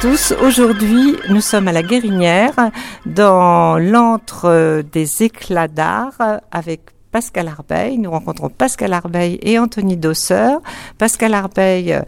tous. Aujourd'hui, nous sommes à la Guérinière, dans l'antre euh, des éclats d'art, avec Pascal Arbeil. Nous rencontrons Pascal Arbeil et Anthony Dosseur. Pascal Arbeil, euh,